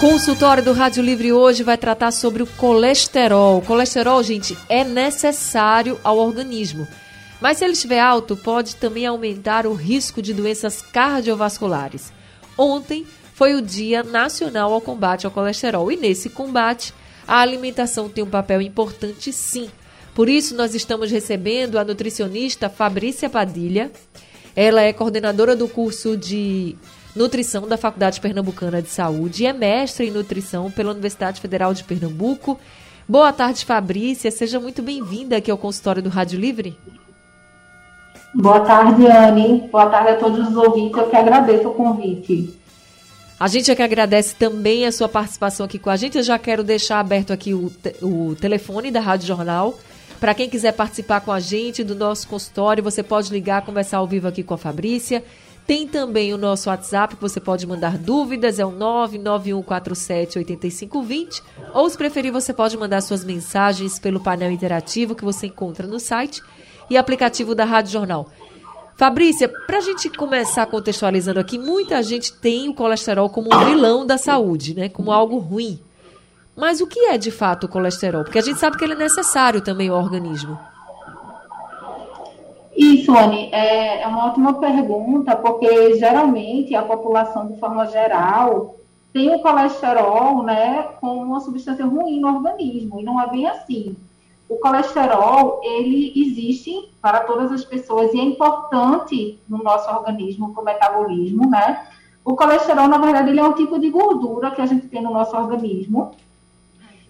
Consultório do Rádio Livre hoje vai tratar sobre o colesterol. O colesterol, gente, é necessário ao organismo. Mas se ele estiver alto, pode também aumentar o risco de doenças cardiovasculares. Ontem foi o Dia Nacional ao Combate ao Colesterol e nesse combate a alimentação tem um papel importante sim. Por isso nós estamos recebendo a nutricionista Fabrícia Padilha. Ela é coordenadora do curso de Nutrição da Faculdade Pernambucana de Saúde e é mestre em nutrição pela Universidade Federal de Pernambuco. Boa tarde, Fabrícia. Seja muito bem-vinda aqui ao consultório do Rádio Livre. Boa tarde, Anne. Boa tarde a todos os ouvintes. Eu que agradeço o convite. A gente é que agradece também a sua participação aqui com a gente. Eu já quero deixar aberto aqui o, o telefone da Rádio Jornal. Para quem quiser participar com a gente do nosso consultório, você pode ligar, conversar ao vivo aqui com a Fabrícia. Tem também o nosso WhatsApp que você pode mandar dúvidas, é o 991478520. Ou, se preferir, você pode mandar suas mensagens pelo painel interativo que você encontra no site e aplicativo da Rádio Jornal. Fabrícia, para a gente começar contextualizando aqui, muita gente tem o colesterol como um vilão da saúde, né? Como algo ruim. Mas o que é de fato o colesterol? Porque a gente sabe que ele é necessário também ao organismo. Isso, Anne, é, é uma ótima pergunta, porque geralmente a população, de forma geral, tem o colesterol né, como uma substância ruim no organismo, e não é bem assim. O colesterol, ele existe para todas as pessoas e é importante no nosso organismo, para o metabolismo, né? O colesterol, na verdade, ele é um tipo de gordura que a gente tem no nosso organismo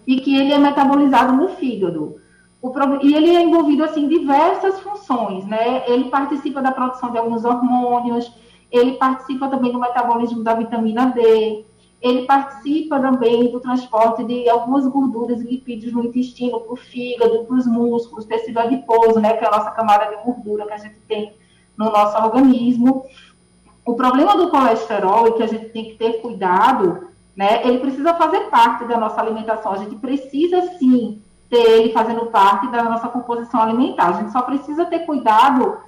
e que ele é metabolizado no fígado. O, e ele é envolvido assim em diversas funções, né? Ele participa da produção de alguns hormônios, ele participa também do metabolismo da vitamina D, ele participa também do transporte de algumas gorduras e lipídios no intestino, para o fígado, para os músculos, tecido adiposo, né? Que é a nossa camada de gordura que a gente tem no nosso organismo. O problema do colesterol e que a gente tem que ter cuidado, né? Ele precisa fazer parte da nossa alimentação. A gente precisa sim ter ele fazendo parte da nossa composição alimentar. A gente só precisa ter cuidado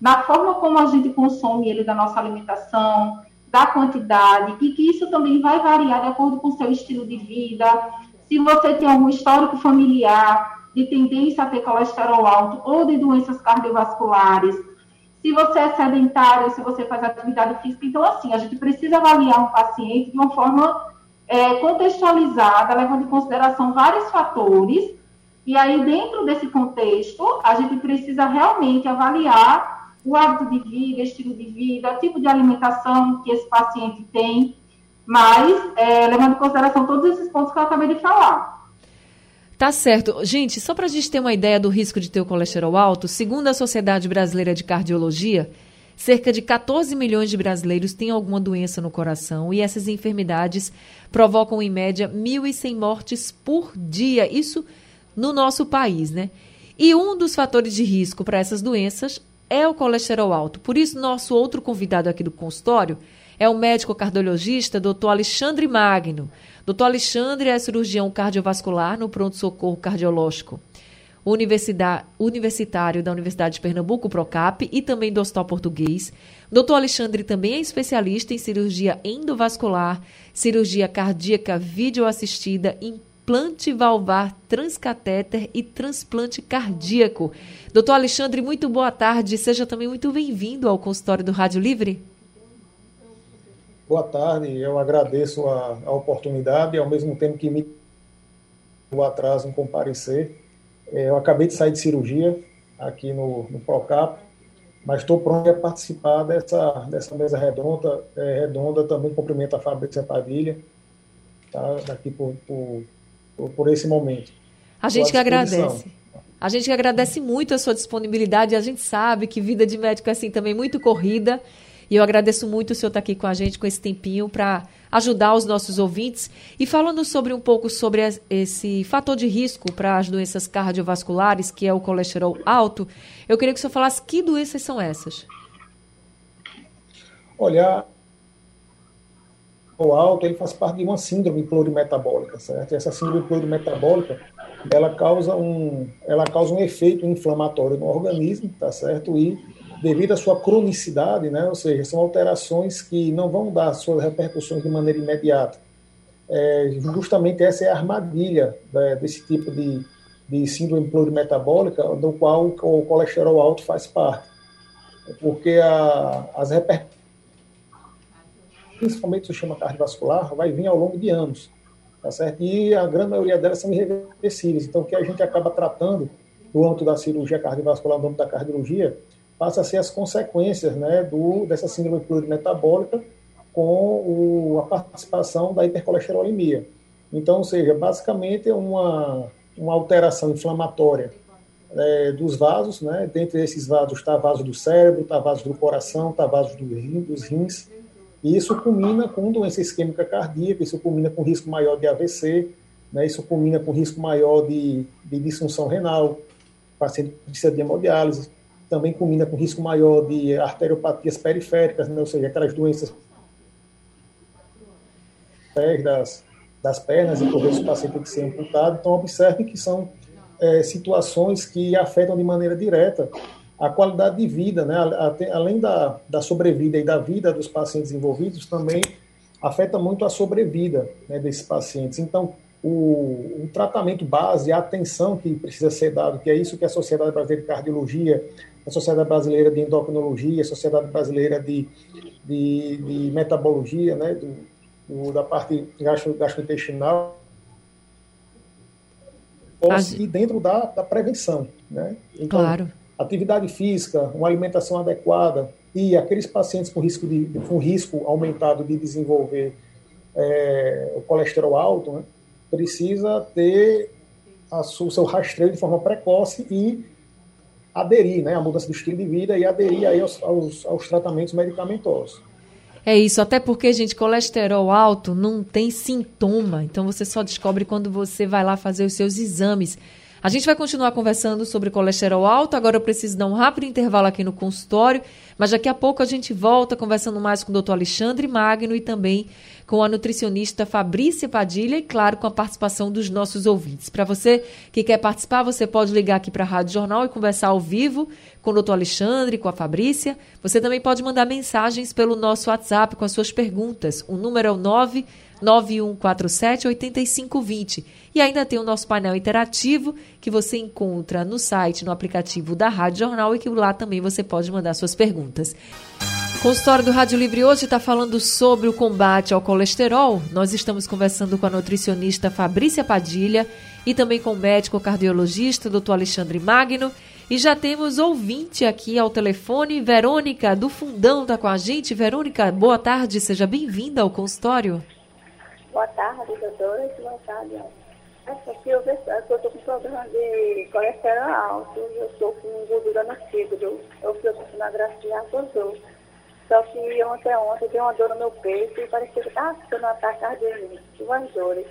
na forma como a gente consome ele da nossa alimentação, da quantidade, e que isso também vai variar de acordo com o seu estilo de vida. Se você tem algum histórico familiar de tendência a ter colesterol alto ou de doenças cardiovasculares, se você é sedentário, se você faz atividade física. Então, assim, a gente precisa avaliar um paciente de uma forma é, contextualizada, levando em consideração vários fatores e aí, dentro desse contexto, a gente precisa realmente avaliar o hábito de vida, estilo de vida, tipo de alimentação que esse paciente tem, mas é, levando em consideração todos esses pontos que eu acabei de falar. Tá certo. Gente, só para a gente ter uma ideia do risco de ter o colesterol alto, segundo a Sociedade Brasileira de Cardiologia, cerca de 14 milhões de brasileiros têm alguma doença no coração e essas enfermidades provocam, em média, 1.100 mortes por dia. Isso no nosso país, né? E um dos fatores de risco para essas doenças é o colesterol alto. Por isso, nosso outro convidado aqui do consultório é o médico cardiologista Dr. Alexandre Magno. Dr. Alexandre é cirurgião cardiovascular no pronto-socorro cardiológico universitário da Universidade de Pernambuco, Procap, e também do Hospital Português. Dr. Alexandre também é especialista em cirurgia endovascular, cirurgia cardíaca videoassistida, implante valvar transcatéter e transplante cardíaco. Doutor Alexandre, muito boa tarde. Seja também muito bem-vindo ao consultório do Rádio Livre. Boa tarde, eu agradeço a, a oportunidade ao mesmo tempo que me o atraso em comparecer. É, eu acabei de sair de cirurgia aqui no, no Procap, mas estou pronto a participar dessa, dessa mesa redonda. É, redonda também cumprimento a Fabrícia Padilha, tá, daqui por, por por, por esse momento. A gente que agradece. A gente que agradece muito a sua disponibilidade. A gente sabe que vida de médico é assim também muito corrida. E eu agradeço muito o senhor estar aqui com a gente com esse tempinho para ajudar os nossos ouvintes. E falando sobre um pouco sobre esse fator de risco para as doenças cardiovasculares, que é o colesterol alto, eu queria que o senhor falasse que doenças são essas. Olha, o alto ele faz parte de uma síndrome plurimetabólica, certo? Essa síndrome plurimetabólica ela causa um ela causa um efeito inflamatório no organismo, tá certo? E devido à sua cronicidade, né? Ou seja, são alterações que não vão dar suas repercussões de maneira imediata. É, justamente essa é a armadilha né, desse tipo de, de síndrome plurimetabólica, do qual o colesterol alto faz parte. Porque a, as repercussões principalmente o sistema cardiovascular, vai vir ao longo de anos, tá certo? E a grande maioria delas são irreversíveis. Então, o que a gente acaba tratando no âmbito da cirurgia cardiovascular, no âmbito da cardiologia, passa a ser as consequências né, do, dessa síndrome plurimetabólica com o, a participação da hipercolesterolemia. Então, ou seja, basicamente é uma, uma alteração inflamatória é, dos vasos, né? Dentre esses vasos está vaso do cérebro, está vaso do coração, está vaso do rim, dos rins, e isso culmina com doença isquêmica cardíaca, isso culmina com risco maior de AVC, né, isso culmina com risco maior de, de disfunção renal, paciente precisa de hemodiálise, também culmina com risco maior de arteriopatias periféricas, né, ou seja, aquelas doenças das, das pernas, e por vezes o paciente tem que ser amputado. Então, observe que são é, situações que afetam de maneira direta a qualidade de vida, né? além da, da sobrevida e da vida dos pacientes envolvidos, também afeta muito a sobrevida né, desses pacientes. Então, o, o, tratamento base, a atenção que precisa ser dado, que é isso que a Sociedade Brasileira de Cardiologia, a Sociedade Brasileira de Endocrinologia, a Sociedade Brasileira de, de, de Metabologia, né, do, do, da parte gastro, gastrointestinal, e dentro da, da prevenção. Né? Então, claro atividade física, uma alimentação adequada e aqueles pacientes com risco, de, com risco aumentado de desenvolver é, o colesterol alto, né, precisa ter a, o seu rastreio de forma precoce e aderir né, à mudança do estilo de vida e aderir aí aos, aos, aos tratamentos medicamentosos. É isso, até porque, gente, colesterol alto não tem sintoma, então você só descobre quando você vai lá fazer os seus exames. A gente vai continuar conversando sobre colesterol alto. Agora eu preciso dar um rápido intervalo aqui no consultório, mas daqui a pouco a gente volta conversando mais com o doutor Alexandre Magno e também com a nutricionista Fabrícia Padilha e, claro, com a participação dos nossos ouvintes. Para você que quer participar, você pode ligar aqui para a Rádio Jornal e conversar ao vivo com o doutor Alexandre, com a Fabrícia. Você também pode mandar mensagens pelo nosso WhatsApp com as suas perguntas. O número é o 9 9147 8520. E ainda tem o nosso painel interativo que você encontra no site, no aplicativo da Rádio Jornal e que lá também você pode mandar suas perguntas. O consultório do Rádio Livre hoje está falando sobre o combate ao colesterol. Nós estamos conversando com a nutricionista Fabrícia Padilha e também com o médico cardiologista, doutor Alexandre Magno. E já temos ouvinte aqui ao telefone, Verônica do Fundão está com a gente. Verônica, boa tarde, seja bem-vinda ao consultório. Boa tarde, doutora. Boa tarde. Essa aqui eu estou com problema de colesterol alto, eu estou com gordura no fígado. Eu fui gracinha acusou. Só que ontem, ontem, deu uma dor no meu peito e parecia que estava ficando um ataque cardíaco, duas dores.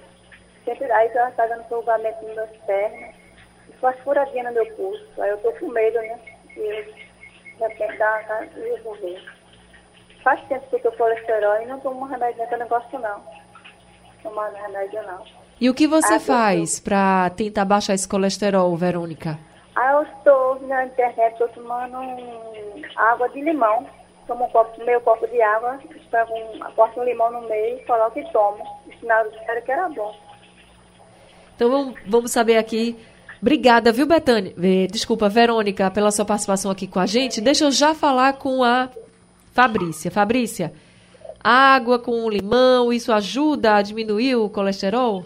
Sempre aí ela está dando prolongamento nas minhas pernas, e faz furadinha no meu pulso. Aí eu estou com medo, né? E de repente dá uma resolver. Faz tempo que eu estou colesterol e não tomo remédio nesse negócio não tomando remédio, não. E o que você ah, faz para tentar baixar esse colesterol, Verônica? Ah, eu estou na internet, estou tomando água de limão. Tomo um copo, meio copo de água, pego um, corto um limão no meio, coloco e tomo. Ensinado disseram que era bom. Então vamos, vamos saber aqui. Obrigada, viu, Betânia? Desculpa, Verônica, pela sua participação aqui com a gente. Deixa eu já falar com a Fabrícia. Fabrícia, água com limão, isso ajuda a diminuir o colesterol?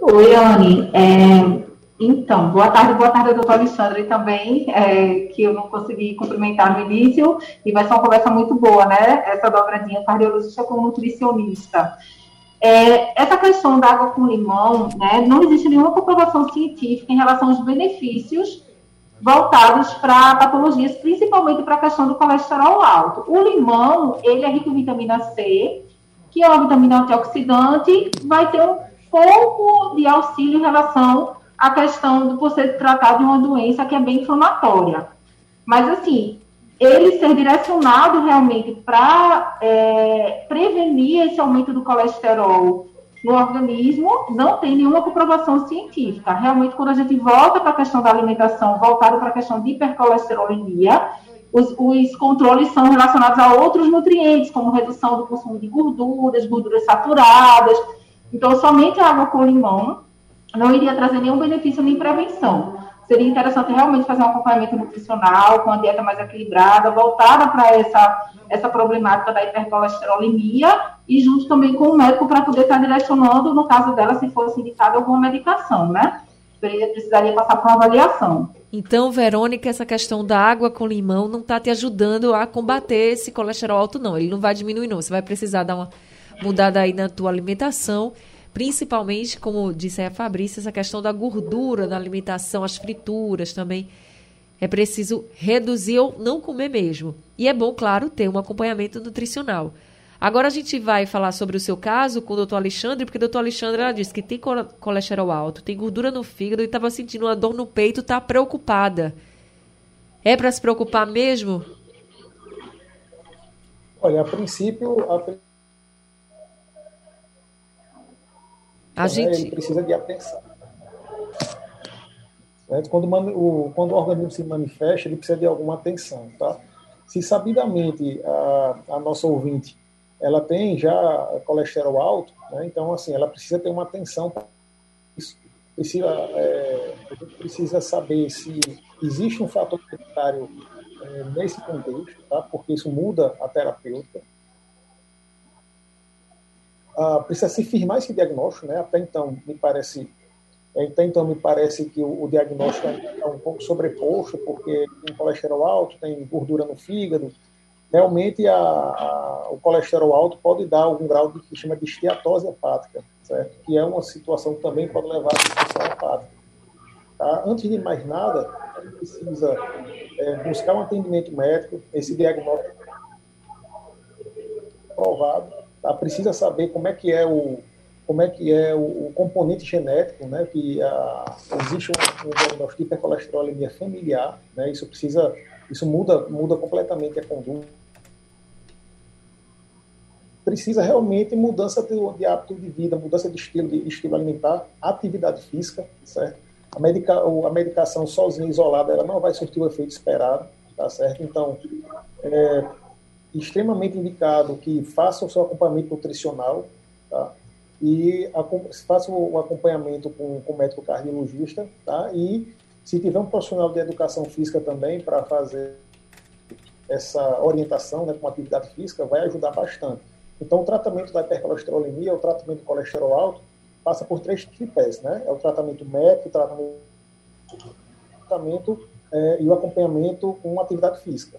Oi, Anne. É, então, boa tarde, boa tarde, doutor Alexandre também, é, que eu não consegui cumprimentar no início, e vai ser uma conversa muito boa, né? Essa dobradinha cardiologista com nutricionista. É, essa questão da água com limão, né, não existe nenhuma comprovação científica em relação aos benefícios voltados para patologias, principalmente para a questão do colesterol alto. O limão, ele é rico em vitamina C, que é uma vitamina antioxidante, vai ter um pouco de auxílio em relação à questão por ser tratado de uma doença que é bem inflamatória. Mas, assim, ele ser direcionado realmente para é, prevenir esse aumento do colesterol no organismo, não tem nenhuma comprovação científica. Realmente, quando a gente volta para a questão da alimentação, voltado para a questão de hipercolesterolemia, os, os, controles são relacionados a outros nutrientes, como redução do consumo de gorduras, gorduras saturadas. Então, somente a água com limão não iria trazer nenhum benefício nem prevenção seria interessante realmente fazer um acompanhamento nutricional, com uma dieta mais equilibrada, voltada para essa, essa problemática da hipercolesterolemia e junto também com o médico para poder estar direcionando, no caso dela, se fosse indicada alguma medicação, né? Precisaria passar por uma avaliação. Então, Verônica, essa questão da água com limão não está te ajudando a combater esse colesterol alto, não. Ele não vai diminuir, não. Você vai precisar dar uma mudada aí na tua alimentação Principalmente, como disse a Fabrícia, essa questão da gordura na alimentação, as frituras também. É preciso reduzir ou não comer mesmo. E é bom, claro, ter um acompanhamento nutricional. Agora a gente vai falar sobre o seu caso com o doutor Alexandre, porque o doutor Alexandre ela disse que tem colesterol alto, tem gordura no fígado e estava sentindo uma dor no peito, está preocupada. É para se preocupar mesmo? Olha, a princípio, a A né? gente... Ele precisa de atenção. Quando, o, quando o organismo se manifesta, ele precisa de alguma atenção, tá? Se sabidamente a, a nossa ouvinte ela tem já colesterol alto, né? então assim ela precisa ter uma atenção para isso. Precisa, é, precisa saber se existe um fator hereditário é, nesse contexto, tá? porque isso muda a terapêutica ah, precisa se firmar esse diagnóstico, né? Até então me parece, até então me parece que o, o diagnóstico é um pouco sobreposto, porque tem colesterol alto, tem gordura no fígado. Realmente a, a, o colesterol alto pode dar algum grau de que chama de esteatose hepática, certo? Que é uma situação que também pode levar à disfunção hepática. Tá? Antes de mais nada, precisa é, buscar um atendimento médico, esse diagnóstico provado tá? precisa saber como é que é o como é que é o, o componente genético, né? Que a, existe um, um diagnóstico de hipercolesterolemia familiar, né? Isso precisa, isso muda muda completamente a conduta. Precisa realmente mudança de, de hábito de vida, mudança de estilo de estilo alimentar, atividade física, certo? A, medica, a medicação sozinha, isolada, ela não vai surtir o efeito esperado, tá certo? Então, é, extremamente indicado que faça o seu acompanhamento nutricional, tá? E faça o acompanhamento com, com o médico cardiologista, tá? E se tiver um profissional de educação física também para fazer essa orientação né, com atividade física, vai ajudar bastante. Então, o tratamento da hipercolesterolemia, o tratamento do colesterol alto, passa por três tripés, né? É o tratamento médico, o tratamento, o tratamento é, e o acompanhamento com atividade física.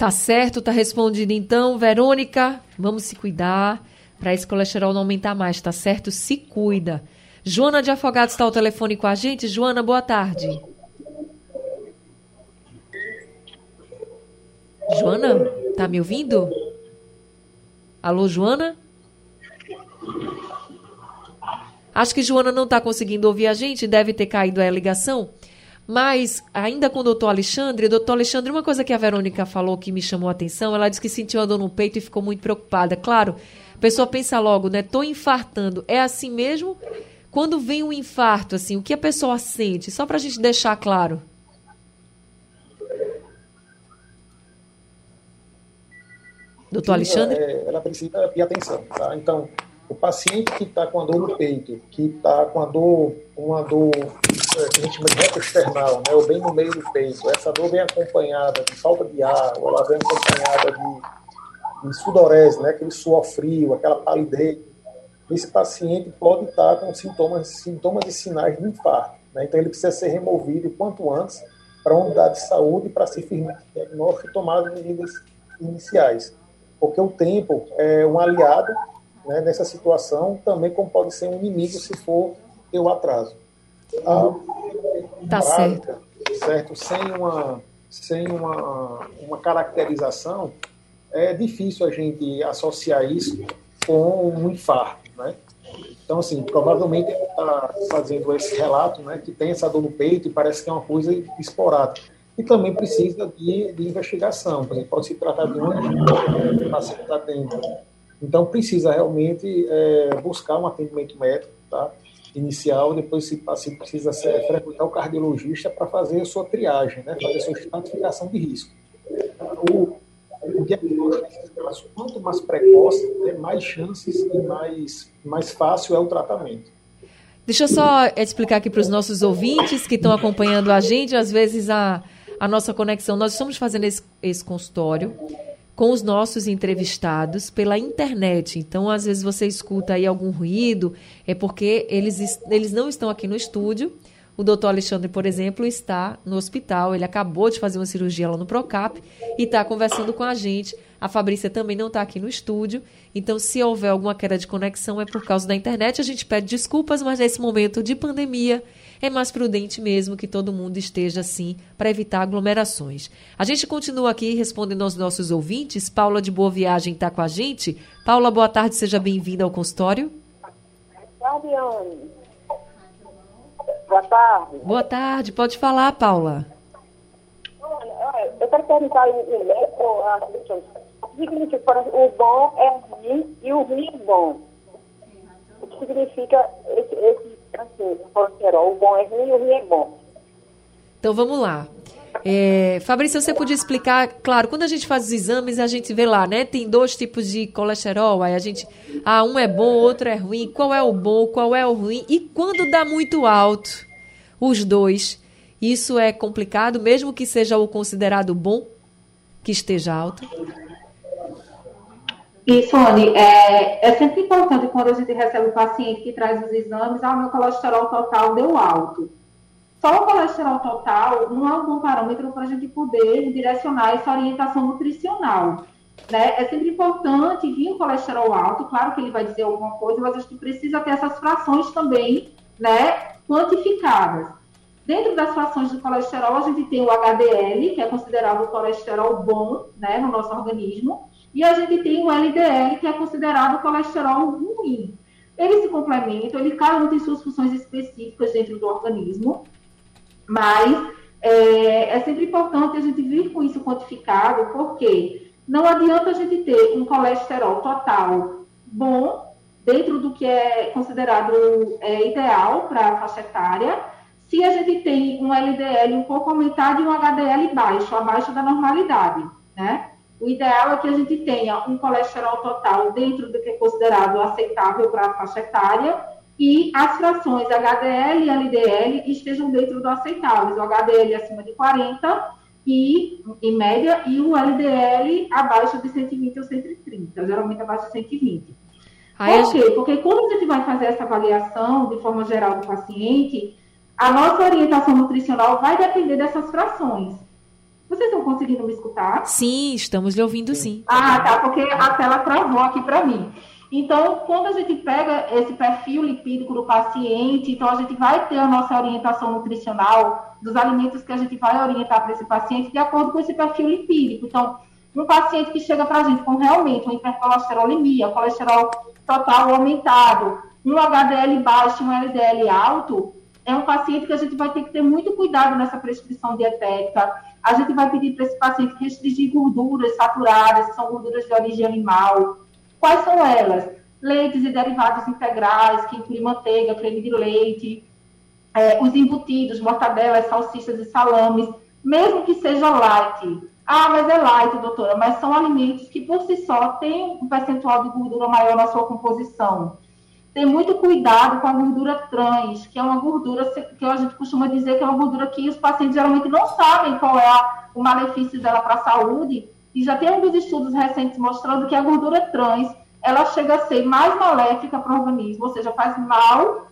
Tá certo, tá respondido então. Verônica, vamos se cuidar para esse colesterol não aumentar mais, tá certo? Se cuida. Joana de Afogados está ao telefone com a gente. Joana, boa tarde. Joana, tá me ouvindo? Alô, Joana? Acho que Joana não está conseguindo ouvir a gente, deve ter caído a ligação. Mas, ainda com o doutor Alexandre, doutor Alexandre, uma coisa que a Verônica falou que me chamou a atenção, ela disse que sentiu a dor no peito e ficou muito preocupada. Claro, a pessoa pensa logo, né? Tô infartando. É assim mesmo? Quando vem um infarto, assim, o que a pessoa sente? Só para a gente deixar claro. Doutor Alexandre? É, ela precisa de atenção, tá? Então, o paciente que está com a dor no peito, que está com a dor, uma dor é, que a gente chama de retroexternal, né, ou bem no meio do peito, essa dor vem acompanhada de falta de ar, ou ela vem acompanhada de, de sudorese, né, aquele suor frio, aquela palidez, esse paciente pode estar com sintomas, sintomas e sinais de infarto. Né, então ele precisa ser removido o quanto antes para a unidade de saúde para se firmar diagnóstico e tomar as medidas iniciais. Porque o tempo é um aliado né, nessa situação, também como pode ser um inimigo se for ter o atraso. A tá prática, certo. certo? Sem uma, sem uma, uma caracterização, é difícil a gente associar isso com um infarto, né? Então, assim, provavelmente ele está fazendo esse relato, né, que tem essa dor no peito e parece que é uma coisa esporádica. E também precisa de, de investigação, por exemplo, pode se tratar de uma que o paciente está tendo. Então, precisa realmente é, buscar um atendimento médico, tá? Inicial, depois esse paciente precisa ser, frequentar o cardiologista para fazer a sua triagem, né? Fazer a sua estratificação de risco. O, o diagnóstico quanto mais precoce, tem mais chances e mais, mais fácil é o tratamento. Deixa eu só explicar aqui para os nossos ouvintes que estão acompanhando a gente, às vezes a, a nossa conexão. Nós estamos fazendo esse, esse consultório com os nossos entrevistados pela internet. Então, às vezes você escuta aí algum ruído, é porque eles, eles não estão aqui no estúdio o doutor Alexandre, por exemplo, está no hospital, ele acabou de fazer uma cirurgia lá no Procap e está conversando com a gente. A Fabrícia também não está aqui no estúdio, então se houver alguma queda de conexão é por causa da internet. A gente pede desculpas, mas nesse momento de pandemia é mais prudente mesmo que todo mundo esteja assim para evitar aglomerações. A gente continua aqui respondendo aos nossos ouvintes. Paula de Boa Viagem está com a gente. Paula, boa tarde, seja bem-vinda ao consultório. Boa tarde. Boa tarde, pode falar, Paula. Eu quero perguntar o médico, a significa o bom é ruim e o ruim é bom. O que significa esse, esse colesterol? O bom é ruim e o ruim é bom. Então vamos lá. É, Fabrício, você podia explicar, claro, quando a gente faz os exames, a gente vê lá, né? Tem dois tipos de colesterol, aí a gente, ah, um é bom, outro é ruim. Qual é o bom, qual é o ruim? E quando dá muito alto, os dois, isso é complicado, mesmo que seja o considerado bom, que esteja alto? Isso, Anne, é, é sempre importante quando a gente recebe o paciente que traz os exames, ah, meu colesterol total deu alto só o colesterol total não é um bom parâmetro para a gente poder direcionar essa orientação nutricional. Né? É sempre importante vir o colesterol alto, claro que ele vai dizer alguma coisa, mas a gente precisa ter essas frações também né, quantificadas. Dentro das frações do colesterol, a gente tem o HDL, que é considerado o colesterol bom né, no nosso organismo, e a gente tem o LDL, que é considerado colesterol ruim. Eles se complementam, ele cada um tem suas funções específicas dentro do organismo, mas é, é sempre importante a gente vir com isso quantificado, porque não adianta a gente ter um colesterol total bom, dentro do que é considerado é, ideal para a faixa etária, se a gente tem um LDL um pouco aumentado e um HDL baixo, abaixo da normalidade, né? O ideal é que a gente tenha um colesterol total dentro do que é considerado aceitável para a faixa etária e as frações HDL e LDL estejam dentro do aceitável. O HDL acima de 40 e, em média, e o LDL abaixo de 120 ou 130, geralmente abaixo de 120. Aí, Por quê? Porque quando a gente vai fazer essa avaliação, de forma geral, do paciente, a nossa orientação nutricional vai depender dessas frações. Vocês estão conseguindo me escutar? Sim, estamos lhe ouvindo sim. Ah, tá, porque a tela travou aqui para mim. Então, quando a gente pega esse perfil lipídico do paciente, então a gente vai ter a nossa orientação nutricional dos alimentos que a gente vai orientar para esse paciente de acordo com esse perfil lipídico. Então, um paciente que chega para a gente com realmente uma hipercolesterolemia, colesterol total aumentado, um HDL baixo e um LDL alto, é um paciente que a gente vai ter que ter muito cuidado nessa prescrição dietética. A gente vai pedir para esse paciente restringir gorduras saturadas, que são gorduras de origem animal, Quais são elas? Leites e derivados integrais, que incluem manteiga, creme de leite, é, os embutidos, mortadelas, salsichas e salames, mesmo que seja light. Ah, mas é light, doutora, mas são alimentos que por si só têm um percentual de gordura maior na sua composição. Tem muito cuidado com a gordura trans, que é uma gordura que a gente costuma dizer que é uma gordura que os pacientes geralmente não sabem qual é a, o malefício dela para a saúde, e já tem alguns estudos recentes mostrando que a gordura trans ela chega a ser mais maléfica para o organismo, ou seja, faz mal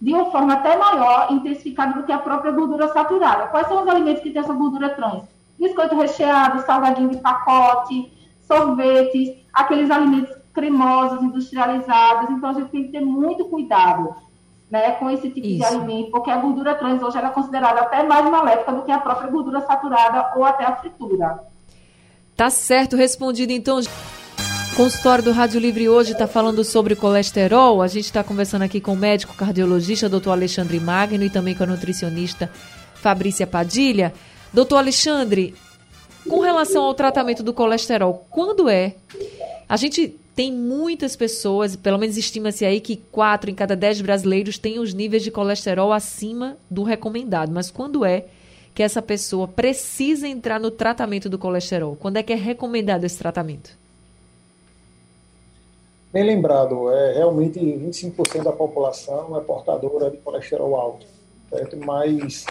de uma forma até maior, intensificada do que a própria gordura saturada. Quais são os alimentos que têm essa gordura trans? Biscoito recheado, salgadinho de pacote, sorvetes, aqueles alimentos cremosos, industrializados. Então, a gente tem que ter muito cuidado. né, com esse tipo Isso. de alimento, porque a gordura trans hoje é considerada até mais maléfica do que a própria gordura saturada ou até a fritura. Tá certo, respondido então. Consultório do Rádio Livre hoje está falando sobre colesterol. A gente está conversando aqui com o médico cardiologista, doutor Alexandre Magno, e também com a nutricionista Fabrícia Padilha. Doutor Alexandre, com relação ao tratamento do colesterol, quando é? A gente tem muitas pessoas, pelo menos estima-se aí que 4 em cada 10 brasileiros têm os níveis de colesterol acima do recomendado. Mas quando é que essa pessoa precisa entrar no tratamento do colesterol? Quando é que é recomendado esse tratamento? Bem lembrado, é, realmente 25% da população é portadora de colesterol alto, certo? mas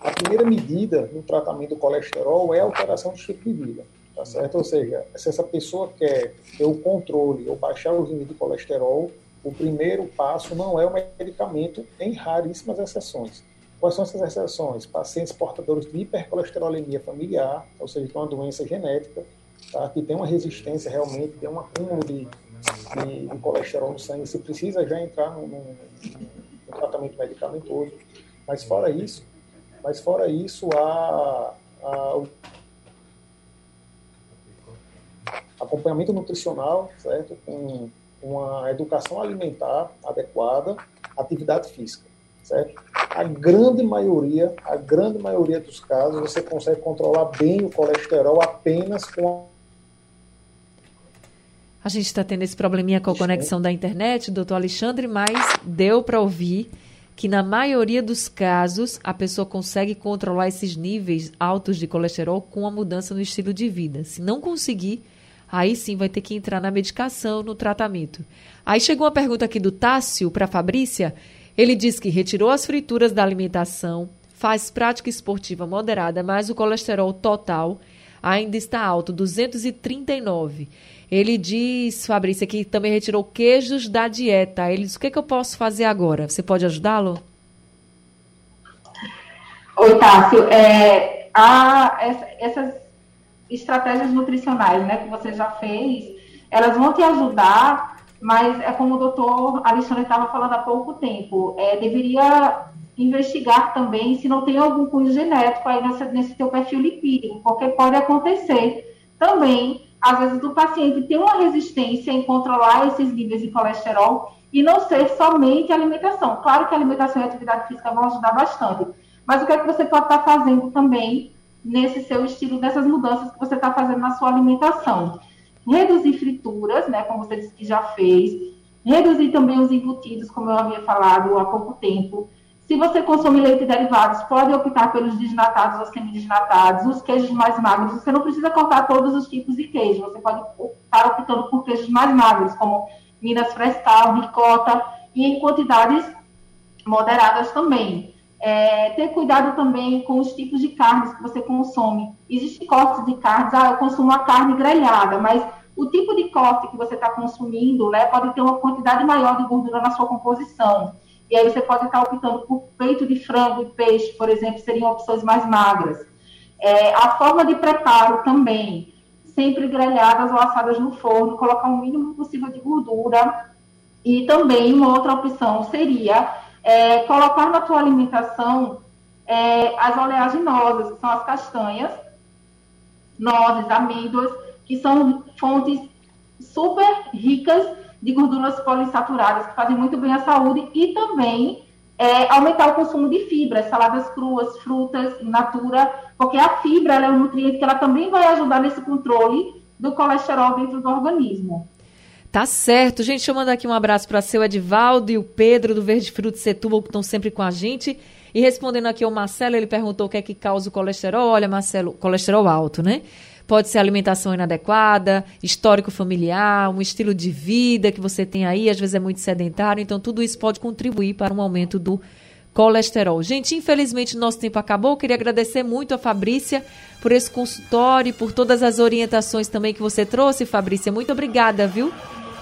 a primeira medida no tratamento do colesterol é a alteração do estilo de vida, tá certo? Ou seja, se essa pessoa quer ter o controle ou baixar os níveis de colesterol, o primeiro passo não é o medicamento, em raríssimas exceções. Quais são essas exceções? Pacientes portadores de hipercolesterolemia familiar, ou seja, tem uma doença genética, tá? que tem uma resistência realmente, tem um acúmulo de de, de colesterol no sangue, você precisa já entrar no, no, no, tratamento medicamentoso. Mas fora isso, mas fora isso, a, a acompanhamento nutricional, certo? Com uma educação alimentar adequada, atividade física, certo? A grande maioria, a grande maioria dos casos, você consegue controlar bem o colesterol apenas com a gente está tendo esse probleminha com a conexão da internet, doutor Alexandre, mas deu para ouvir que na maioria dos casos a pessoa consegue controlar esses níveis altos de colesterol com a mudança no estilo de vida. Se não conseguir, aí sim vai ter que entrar na medicação, no tratamento. Aí chegou uma pergunta aqui do Tássio para Fabrícia. Ele diz que retirou as frituras da alimentação, faz prática esportiva moderada, mas o colesterol total ainda está alto, 239. Ele diz, Fabrícia, que também retirou queijos da dieta. Ele diz: o que, é que eu posso fazer agora? Você pode ajudá-lo? Oi, Tássio. É, a, essas estratégias nutricionais né, que você já fez, elas vão te ajudar, mas é como o doutor Alexandre estava falando há pouco tempo. É, deveria investigar também se não tem algum cunho genético aí nesse, nesse teu perfil lipídico, porque pode acontecer também às vezes o paciente tem uma resistência em controlar esses níveis de colesterol e não ser somente alimentação. Claro que alimentação e atividade física vão ajudar bastante, mas o que é que você pode estar fazendo também nesse seu estilo, nessas mudanças que você está fazendo na sua alimentação? Reduzir frituras, né, como você disse que já fez, reduzir também os embutidos, como eu havia falado há pouco tempo, se você consome leite e derivados, pode optar pelos desnatados ou semi-desnatados, os queijos mais magros. Você não precisa cortar todos os tipos de queijo. Você pode estar optando por queijos mais magros, como Minas Frestal, ricota, e em quantidades moderadas também. É, ter cuidado também com os tipos de carnes que você consome. Existem cortes de carnes, ah, eu consumo a carne grelhada, mas o tipo de corte que você está consumindo né, pode ter uma quantidade maior de gordura na sua composição. E aí você pode estar optando por peito de frango e peixe, por exemplo, seriam opções mais magras. É, a forma de preparo também, sempre grelhadas ou assadas no forno, colocar o mínimo possível de gordura. E também uma outra opção seria é, colocar na tua alimentação é, as oleaginosas, que são as castanhas, nozes, amêndoas, que são fontes super ricas de gorduras polissaturadas, que fazem muito bem à saúde, e também é, aumentar o consumo de fibras, saladas cruas, frutas, natura, porque a fibra é um nutriente que ela também vai ajudar nesse controle do colesterol dentro do organismo. Tá certo. Gente, deixa eu mandar aqui um abraço para seu Edivaldo e o Pedro do Verde Fruto Setúbal, que estão sempre com a gente. E respondendo aqui ao Marcelo, ele perguntou o que é que causa o colesterol. Olha, Marcelo, colesterol alto, né? Pode ser alimentação inadequada, histórico familiar, um estilo de vida que você tem aí, às vezes é muito sedentário, então tudo isso pode contribuir para um aumento do colesterol. Gente, infelizmente nosso tempo acabou. Queria agradecer muito a Fabrícia por esse consultório e por todas as orientações também que você trouxe, Fabrícia. Muito obrigada, viu?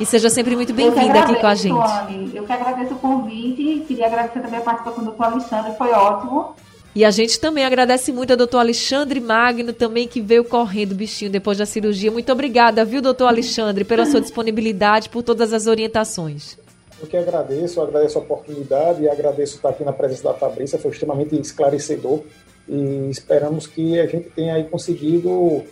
E seja sempre muito bem-vinda aqui com a gente. Eu que agradeço o convite. Queria agradecer também a participação do Alexandre, foi ótimo. E a gente também agradece muito ao doutor Alexandre Magno, também que veio correndo, bichinho, depois da cirurgia. Muito obrigada, viu, doutor Alexandre, pela sua disponibilidade, por todas as orientações. Eu que agradeço, agradeço a oportunidade e agradeço estar aqui na presença da Fabrícia, foi extremamente esclarecedor e esperamos que a gente tenha aí conseguido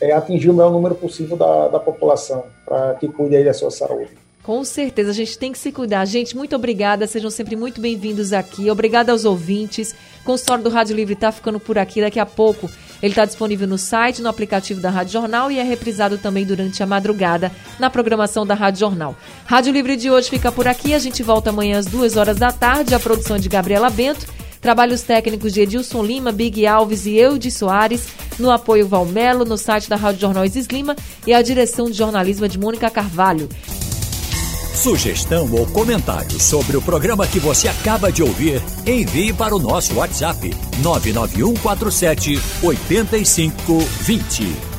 é, atingir o maior número possível da, da população para que cuide aí da sua saúde. Com certeza, a gente tem que se cuidar. Gente, muito obrigada, sejam sempre muito bem-vindos aqui. Obrigada aos ouvintes. O consultório do Rádio Livre está ficando por aqui. Daqui a pouco ele está disponível no site, no aplicativo da Rádio Jornal e é reprisado também durante a madrugada na programação da Rádio Jornal. Rádio Livre de hoje fica por aqui. A gente volta amanhã às duas horas da tarde. A produção é de Gabriela Bento. Trabalhos técnicos de Edilson Lima, Big Alves e eu de Soares. No apoio Valmelo, no site da Rádio Jornal Isis Lima e a direção de jornalismo é de Mônica Carvalho. Sugestão ou comentário sobre o programa que você acaba de ouvir, envie para o nosso WhatsApp 99147 8520.